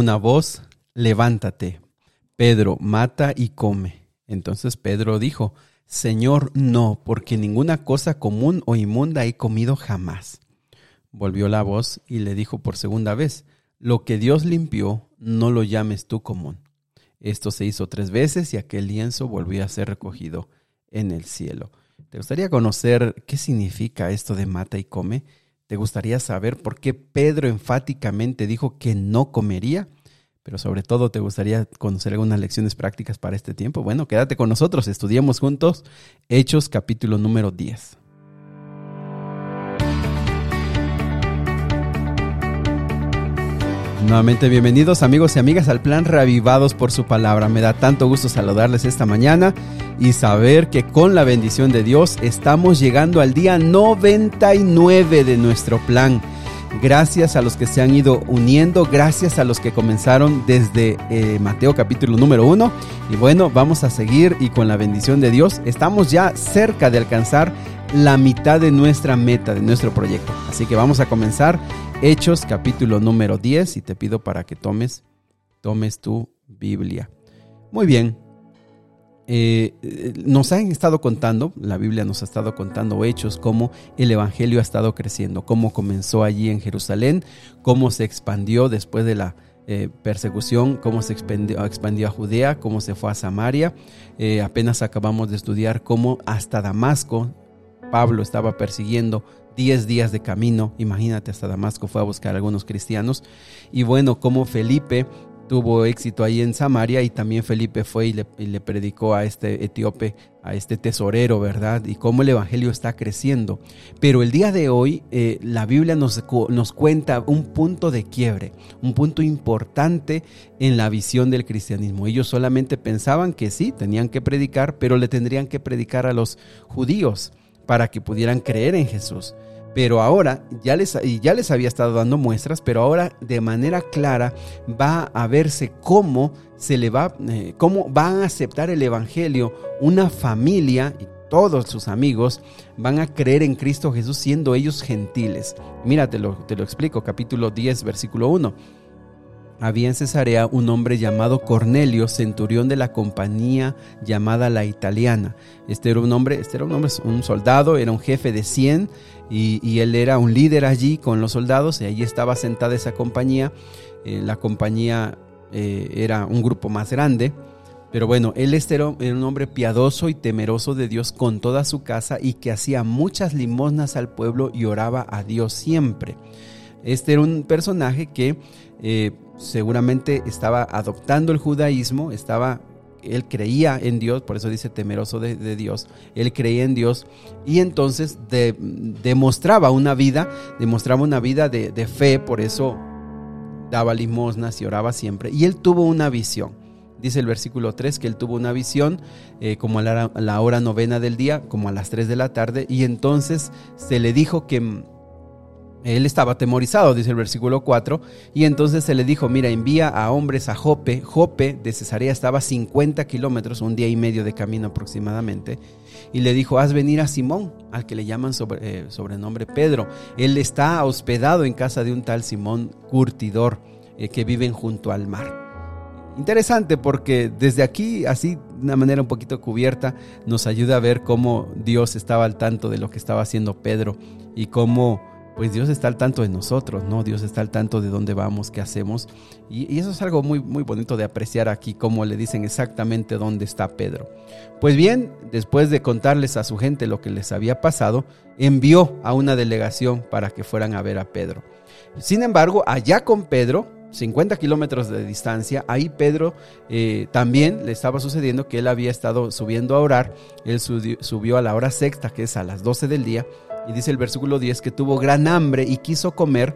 una voz, levántate, Pedro, mata y come. Entonces Pedro dijo, Señor, no, porque ninguna cosa común o inmunda he comido jamás. Volvió la voz y le dijo por segunda vez, lo que Dios limpió, no lo llames tú común. Esto se hizo tres veces y aquel lienzo volvió a ser recogido en el cielo. ¿Te gustaría conocer qué significa esto de mata y come? ¿Te gustaría saber por qué Pedro enfáticamente dijo que no comería? Pero sobre todo, ¿te gustaría conocer algunas lecciones prácticas para este tiempo? Bueno, quédate con nosotros, estudiemos juntos Hechos capítulo número 10. Nuevamente bienvenidos amigos y amigas al plan Reavivados por su palabra. Me da tanto gusto saludarles esta mañana y saber que con la bendición de Dios estamos llegando al día 99 de nuestro plan. Gracias a los que se han ido uniendo, gracias a los que comenzaron desde eh, Mateo capítulo número 1. Y bueno, vamos a seguir y con la bendición de Dios estamos ya cerca de alcanzar la mitad de nuestra meta, de nuestro proyecto. Así que vamos a comenzar Hechos capítulo número 10 y te pido para que tomes, tomes tu Biblia. Muy bien. Eh, nos han estado contando, la Biblia nos ha estado contando hechos, cómo el Evangelio ha estado creciendo, cómo comenzó allí en Jerusalén, cómo se expandió después de la eh, persecución, cómo se expandió, a Judea, cómo se fue a Samaria. Eh, apenas acabamos de estudiar cómo hasta Damasco Pablo estaba persiguiendo 10 días de camino, imagínate, hasta Damasco fue a buscar a algunos cristianos. Y bueno, como Felipe tuvo éxito ahí en Samaria y también Felipe fue y le, predicó a este etíope, a este tesorero, ¿verdad? Y cómo el Evangelio está creciendo. Pero el día de hoy eh, la Biblia nos, nos cuenta un punto de quiebre, un punto importante en la visión del cristianismo. Ellos solamente pensaban que sí, tenían que predicar, pero le tendrían que predicar a los judíos para que pudieran creer en Jesús. Pero ahora ya les, ya les había estado dando muestras, pero ahora de manera clara va a verse cómo se le va, eh, cómo van a aceptar el evangelio una familia y todos sus amigos van a creer en Cristo Jesús siendo ellos gentiles. Mira, te lo, te lo explico, capítulo 10, versículo 1 había en Cesarea un hombre llamado Cornelio, centurión de la compañía llamada la italiana. Este era un hombre, este era un hombre, un soldado, era un jefe de 100 y, él era un líder allí con los soldados y allí estaba sentada esa compañía. Eh, la compañía eh, era un grupo más grande. Pero bueno, él este era un hombre piadoso y temeroso de Dios con toda su casa y que hacía muchas limosnas al pueblo y oraba a Dios siempre. Este era un personaje que eh, seguramente estaba adoptando el judaísmo, estaba, él creía en Dios, por eso dice temeroso de, Dios, él creía en Dios y entonces demostraba una vida, demostraba una vida de, fe, por eso daba limosnas y oraba siempre. Y él tuvo una visión. Dice el versículo 3 que él tuvo una visión eh, como a la, a la, hora novena del día, como a las 3 de la tarde, y entonces se le dijo que él estaba atemorizado, dice el versículo 4, y entonces se le dijo, mira, envía a hombres a Jope. Jope de Cesarea estaba a 50 kilómetros, un día y medio de camino aproximadamente, y le dijo, haz venir a Simón, al que le llaman sobre, eh, sobrenombre Pedro. Él está hospedado en casa de un tal Simón Curtidor, eh, que viven junto al mar. Interesante porque desde aquí, así de una manera un poquito cubierta, nos ayuda a ver cómo Dios estaba al tanto de lo que estaba haciendo Pedro y cómo pues Dios está al tanto de nosotros, ¿no? Dios está al tanto de dónde vamos, qué hacemos. Y, eso es algo muy, muy bonito de apreciar aquí, como le dicen exactamente dónde está Pedro. Pues bien, después de contarles a su gente lo que les había pasado, envió a una delegación para que fueran a ver a Pedro. Sin embargo, allá con Pedro, 50 kilómetros de distancia, ahí Pedro eh, también le estaba sucediendo que él había estado subiendo a orar, él subió a la hora sexta, que es a las 12 del día, y dice el versículo 10 que tuvo gran hambre y quiso comer,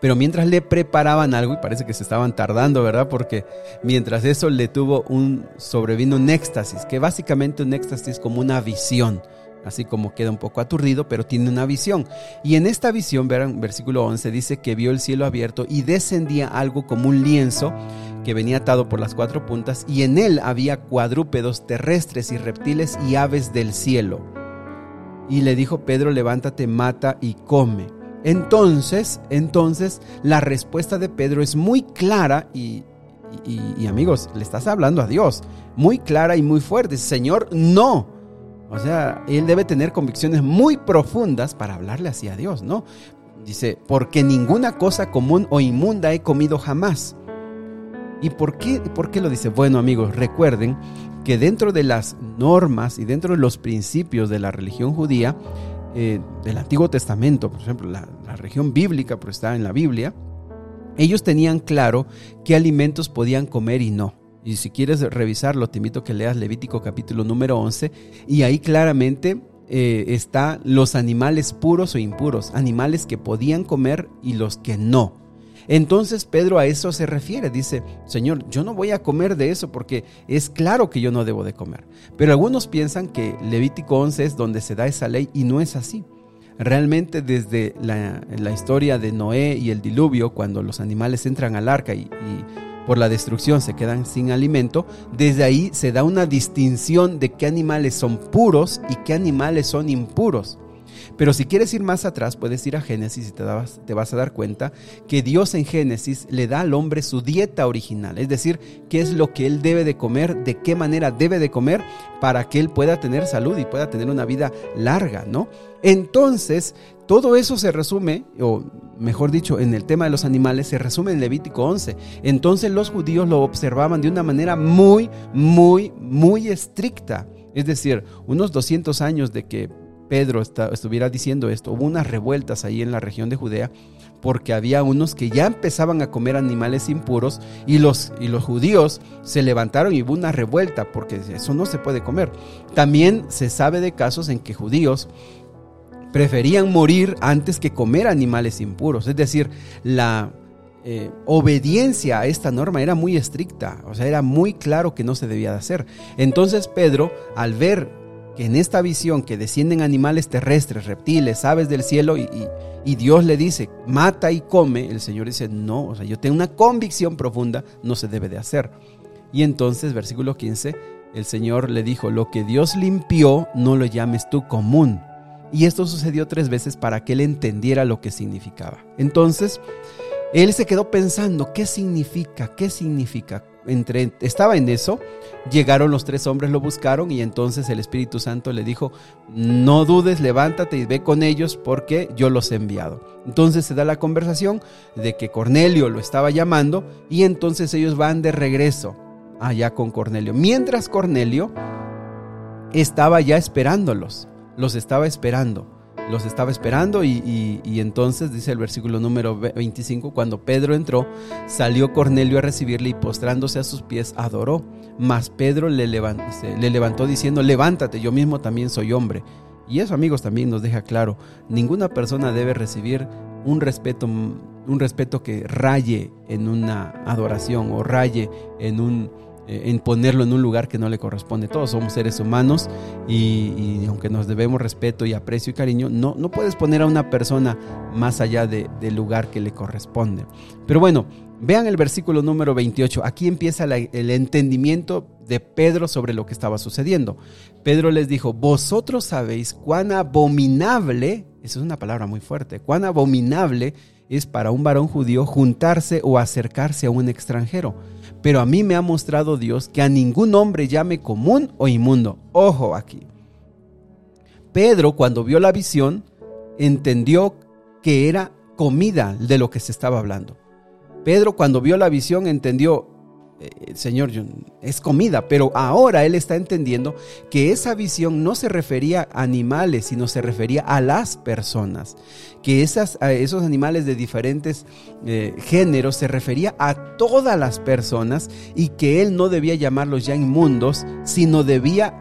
pero mientras le preparaban algo, y parece que se estaban tardando, ¿verdad? Porque mientras eso le tuvo un, sobrevino un éxtasis, que básicamente un éxtasis como una visión, así como queda un poco aturdido, pero tiene una visión. Y en esta visión, verán, versículo 11, dice que vio el cielo abierto y descendía algo como un lienzo que venía atado por las cuatro puntas, y en él había cuadrúpedos terrestres y reptiles y aves del cielo. Y le dijo Pedro, levántate, mata y come. Entonces, entonces, la respuesta de Pedro es muy clara y, y, amigos, le estás hablando a Dios, muy clara y muy fuerte. Señor, no. O sea, él debe tener convicciones muy profundas para hablarle así a Dios, ¿no? Dice, porque ninguna cosa común o inmunda he comido jamás. ¿Y por qué, por qué lo dice? Bueno, amigos, recuerden que dentro de las normas y dentro de los principios de la religión judía, eh, del Antiguo Testamento, por ejemplo, la, religión bíblica, pero está en la Biblia, ellos tenían claro qué alimentos podían comer y no. Y si quieres revisarlo, te invito a que leas Levítico capítulo número 11 y ahí claramente eh, está los animales puros o impuros, animales que podían comer y los que no. Entonces Pedro a eso se refiere, dice, Señor, yo no voy a comer de eso porque es claro que yo no debo de comer. Pero algunos piensan que Levítico 11 es donde se da esa ley y no es así. Realmente desde la, historia de Noé y el diluvio, cuando los animales entran al arca y, y por la destrucción se quedan sin alimento, desde ahí se da una distinción de qué animales son puros y qué animales son impuros. Pero si quieres ir más atrás, puedes ir a Génesis y te, vas a dar cuenta que Dios en Génesis le da al hombre su dieta original, es decir, qué es lo que él debe de comer, de qué manera debe de comer para que él pueda tener salud y pueda tener una vida larga, ¿no? Entonces, todo eso se resume, o mejor dicho, en el tema de los animales, se resume en Levítico 11. Entonces los judíos lo observaban de una manera muy, muy, muy estricta. Es decir, unos 200 años de que Pedro estuviera diciendo esto, hubo unas revueltas ahí en la región de Judea porque había unos que ya empezaban a comer animales impuros y los, y los judíos se levantaron y hubo una revuelta porque eso no se puede comer. También se sabe de casos en que judíos preferían morir antes que comer animales impuros. Es decir, la eh, obediencia a esta norma era muy estricta, o sea, era muy claro que no se debía de hacer. Entonces Pedro, al ver que en esta visión que descienden animales terrestres, reptiles, aves del cielo y, Dios le dice, mata y come, el Señor dice, no, o sea, yo tengo una convicción profunda, no se debe de hacer. Y entonces, versículo 15, el Señor le dijo, lo que Dios limpió, no lo llames tú común. Y esto sucedió tres veces para que él entendiera lo que significaba. Entonces, él se quedó pensando, ¿qué significa? ¿Qué significa? Estaba en eso, llegaron los tres hombres, lo buscaron y entonces el Espíritu Santo le dijo, no dudes, levántate y ve con ellos porque yo los he enviado. Entonces se da la conversación de que Cornelio lo estaba llamando y entonces ellos van de regreso allá con Cornelio. Mientras Cornelio estaba ya esperándolos, los estaba esperando los estaba esperando y, entonces dice el versículo número 25, cuando Pedro entró, salió Cornelio a recibirle y postrándose a sus pies adoró. Mas Pedro le levantó, le levantó diciendo, levántate, yo mismo también soy hombre. Y eso amigos también nos deja claro, ninguna persona debe recibir un respeto, un respeto que raye en una adoración o raye en un en ponerlo en un lugar que no le corresponde. Todos somos seres humanos y, aunque nos debemos respeto y aprecio y cariño, no, no puedes poner a una persona más allá del lugar que le corresponde. Pero bueno, vean el versículo número 28. Aquí empieza el entendimiento de Pedro sobre lo que estaba sucediendo. Pedro les dijo, vosotros sabéis cuán abominable, esa es una palabra muy fuerte, cuán abominable es para un varón judío juntarse o acercarse a un extranjero pero a mí me ha mostrado Dios que a ningún hombre llame común o inmundo. Ojo aquí. Pedro cuando vio la visión entendió que era comida de lo que se estaba hablando. Pedro cuando vio la visión entendió, eh, Señor, es comida, pero ahora él está entendiendo que esa visión no se refería a animales, sino se refería a las personas, que esas, esos animales de diferentes eh, géneros se refería a todas las personas y que él no debía llamarlos ya inmundos, sino debía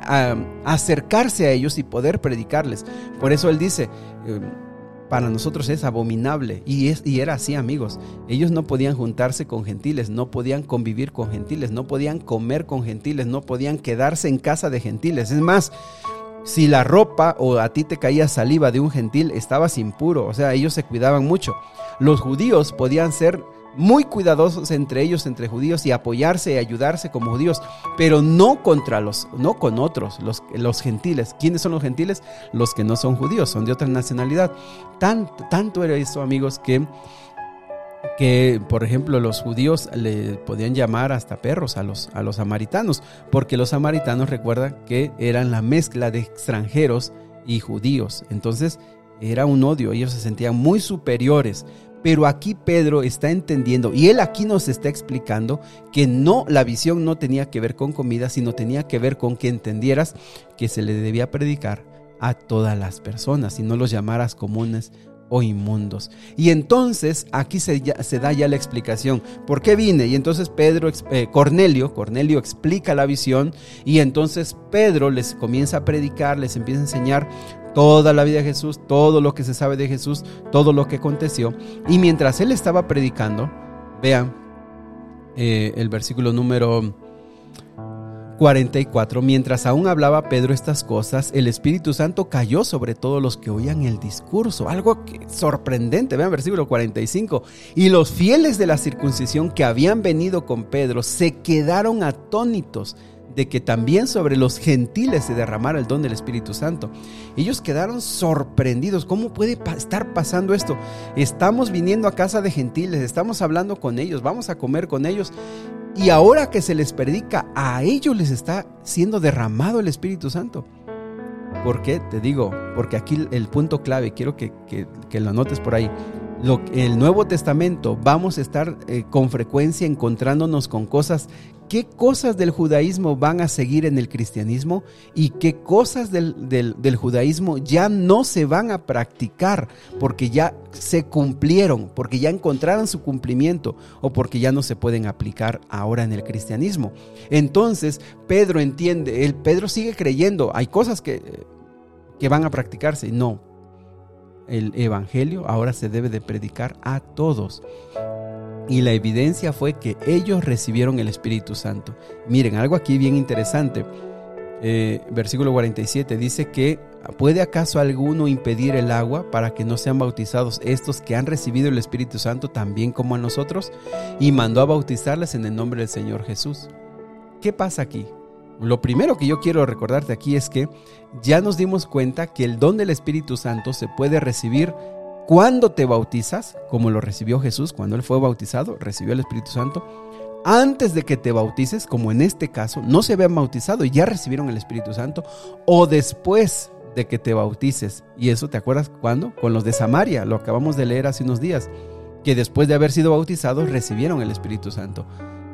acercarse a ellos y poder predicarles. Por eso él dice, eh, para nosotros es abominable. Y, es, y era así, amigos. Ellos no podían juntarse con gentiles, no podían convivir con gentiles, no podían comer con gentiles, no podían quedarse en casa de gentiles. Es más, si la ropa o a ti te caía saliva de un gentil, estabas impuro. O sea, ellos se cuidaban mucho. Los judíos podían ser muy cuidadosos entre ellos, entre judíos, y apoyarse y ayudarse como judíos, pero no contra los, no con otros, los, los gentiles. ¿Quiénes son los gentiles? Los que no son judíos, son de otra nacionalidad. tanto era eso, amigos, que que, por ejemplo, los judíos le podían llamar hasta perros a los, a los samaritanos, porque los samaritanos recuerdan que eran la mezcla de extranjeros y judíos. Entonces era un odio, ellos se sentían muy superiores. Pero aquí Pedro está entendiendo y él aquí nos está explicando que no, la visión no tenía que ver con comida, sino tenía que ver con que entendieras que se le debía predicar a todas las personas y no los llamaras comunes o inmundos. Y entonces aquí se, se, da ya la explicación. ¿Por qué vine? Y entonces Pedro, eh, Cornelio, Cornelio explica la visión y entonces Pedro les comienza a predicar, les empieza a enseñar toda la vida de Jesús, todo lo que se sabe de Jesús, todo lo que aconteció. Y mientras él estaba predicando, vean eh, el versículo número 44. Mientras aún hablaba Pedro estas cosas, el Espíritu Santo cayó sobre todos los que oían el discurso. Algo sorprendente. Vean versículo 45. Y los fieles de la circuncisión que habían venido con Pedro se quedaron atónitos de que también sobre los gentiles se derramara el don del Espíritu Santo. Ellos quedaron sorprendidos. ¿Cómo puede estar pasando esto? Estamos viniendo a casa de gentiles, estamos hablando con ellos, vamos a comer con ellos y ahora que se les predica, a ellos les está siendo derramado el Espíritu Santo. ¿Por qué? Te digo, porque aquí el punto clave, quiero que, lo notes por ahí. Lo, el Nuevo Testamento vamos a estar eh, con frecuencia encontrándonos con cosas qué cosas del judaísmo van a seguir en el cristianismo y qué cosas del, judaísmo ya no se van a practicar porque ya se cumplieron, porque ya encontraron su cumplimiento o porque ya no se pueden aplicar ahora en el cristianismo. Entonces, Pedro entiende, el Pedro sigue creyendo, hay cosas que, que van a practicarse, no. El evangelio ahora se debe de predicar a todos. Y la evidencia fue que ellos recibieron el Espíritu Santo. Miren, algo aquí bien interesante. Eh, versículo 47 dice que ¿puede acaso alguno impedir el agua para que no sean bautizados estos que han recibido el Espíritu Santo también como a nosotros? Y mandó a bautizarles en el nombre del Señor Jesús. ¿Qué pasa aquí? Lo primero que yo quiero recordarte aquí es que ya nos dimos cuenta que el don del Espíritu Santo se puede recibir cuando te bautizas, como lo recibió Jesús, cuando él fue bautizado, recibió el Espíritu Santo, antes de que te bautices, como en este caso, no se habían bautizado y ya recibieron el Espíritu Santo, o después de que te bautices. Y eso, ¿te acuerdas cuándo? Con los de Samaria, lo acabamos de leer hace unos días, que después de haber sido bautizados recibieron el Espíritu Santo.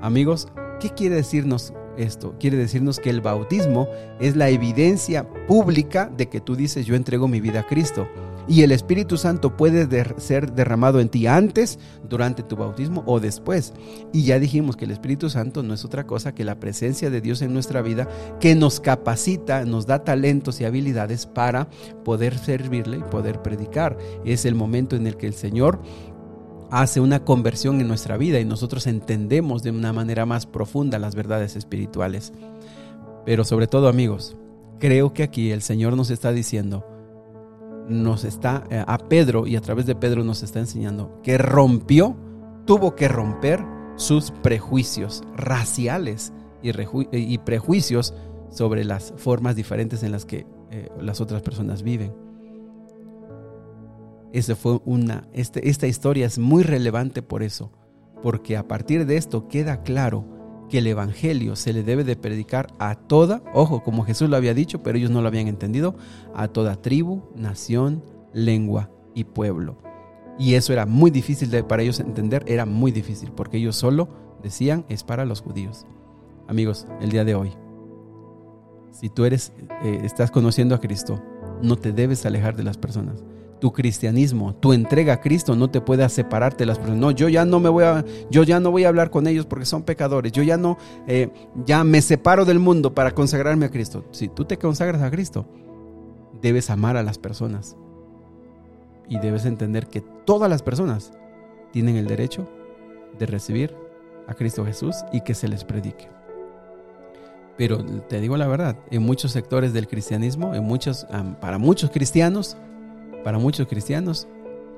Amigos, ¿qué quiere decirnos esto? Quiere decirnos que el bautismo es la evidencia pública de que tú dices, yo entrego mi vida a Cristo. Y el Espíritu Santo puede ser derramado en ti antes, durante tu bautismo o después. Y ya dijimos que el Espíritu Santo no es otra cosa que la presencia de Dios en nuestra vida que nos capacita, nos da talentos y habilidades para poder servirle y poder predicar. Es el momento en el que el Señor hace una conversión en nuestra vida y nosotros entendemos de una manera más profunda las verdades espirituales. Pero sobre todo amigos, creo que aquí el Señor nos está diciendo, nos está, eh, a Pedro y a través de Pedro nos está enseñando que rompió, tuvo que romper sus prejuicios raciales y, prejuicios sobre las formas diferentes en las que eh, las otras personas viven. Esa fue una, este, esta historia es muy relevante por eso, porque a partir de esto queda claro que el Evangelio se le debe de predicar a toda, ojo, como Jesús lo había dicho, pero ellos no lo habían entendido, a toda tribu, nación, lengua y pueblo. Y eso era muy difícil de, para ellos entender, era muy difícil, porque ellos solo decían es para los judíos. Amigos, el día de hoy, si tú eres, eh, estás conociendo a Cristo, no te debes alejar de las personas tu cristianismo, tu entrega a Cristo no te puede separarte de las personas. No, yo ya no me voy a, yo ya no voy a hablar con ellos porque son pecadores. Yo ya no, eh, ya me separo del mundo para consagrarme a Cristo. Si tú te consagras a Cristo, debes amar a las personas y debes entender que todas las personas tienen el derecho de recibir a Cristo Jesús y que se les predique. Pero te digo la verdad, en muchos sectores del cristianismo, en muchos, para muchos cristianos, para muchos cristianos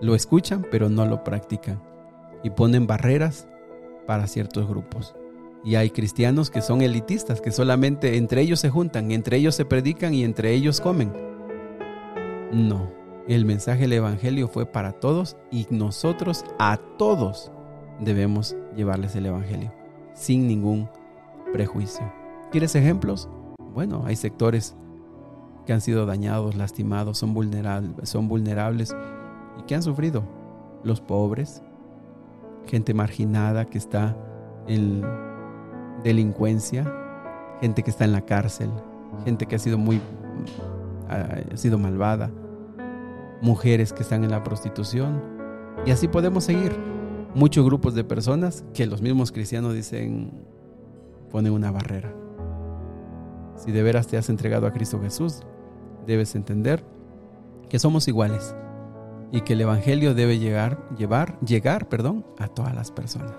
lo escuchan pero no lo practican. y ponen barreras para ciertos grupos. Y hay cristianos que son elitistas, que solamente entre ellos se juntan, entre ellos se predican y entre ellos comen. No, el mensaje del Evangelio fue para todos y nosotros a todos debemos llevarles el Evangelio, sin ningún prejuicio. ¿Quieres ejemplos? Bueno, hay sectores que han sido dañados, lastimados, son vulnerables, son vulnerables y que han sufrido. Los pobres, gente marginada que está en delincuencia, gente que está en la cárcel, gente que ha sido muy ha sido malvada, mujeres que están en la prostitución y así podemos seguir. Muchos grupos de personas que los mismos cristianos dicen ponen una barrera. Si de veras te has entregado a Cristo Jesús, debes entender que somos iguales y que el evangelio debe llegar, llevar, llegar, perdón, a todas las personas.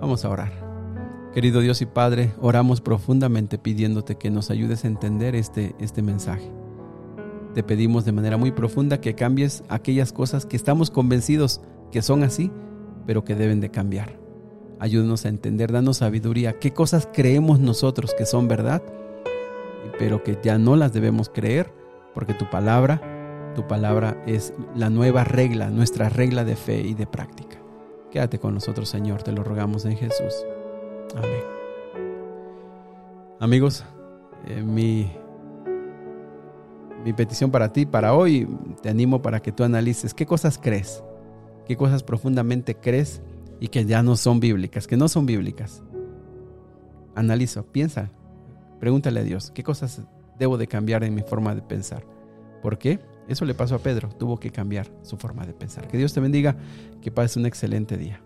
Vamos a orar. Querido Dios y Padre, oramos profundamente pidiéndote que nos ayudes a entender este, este mensaje. Te pedimos de manera muy profunda que cambies aquellas cosas que estamos convencidos que son así, pero que deben de cambiar. Ayúdanos a entender, danos sabiduría, qué cosas creemos nosotros que son verdad pero que ya no las debemos creer, porque tu palabra, tu palabra es la nueva regla, nuestra regla de fe y de práctica. Quédate con nosotros, Señor, te lo rogamos en Jesús. Amén. Amigos, eh, mi, mi petición para ti, para hoy, te animo para que tú analices qué cosas crees, qué cosas profundamente crees y que ya no son bíblicas, que no son bíblicas. Analizo, piensa, Pregúntale a Dios, ¿qué cosas debo de cambiar en mi forma de pensar? ¿Por qué? Eso le pasó a Pedro, tuvo que cambiar su forma de pensar. Que Dios te bendiga, que pases un excelente día.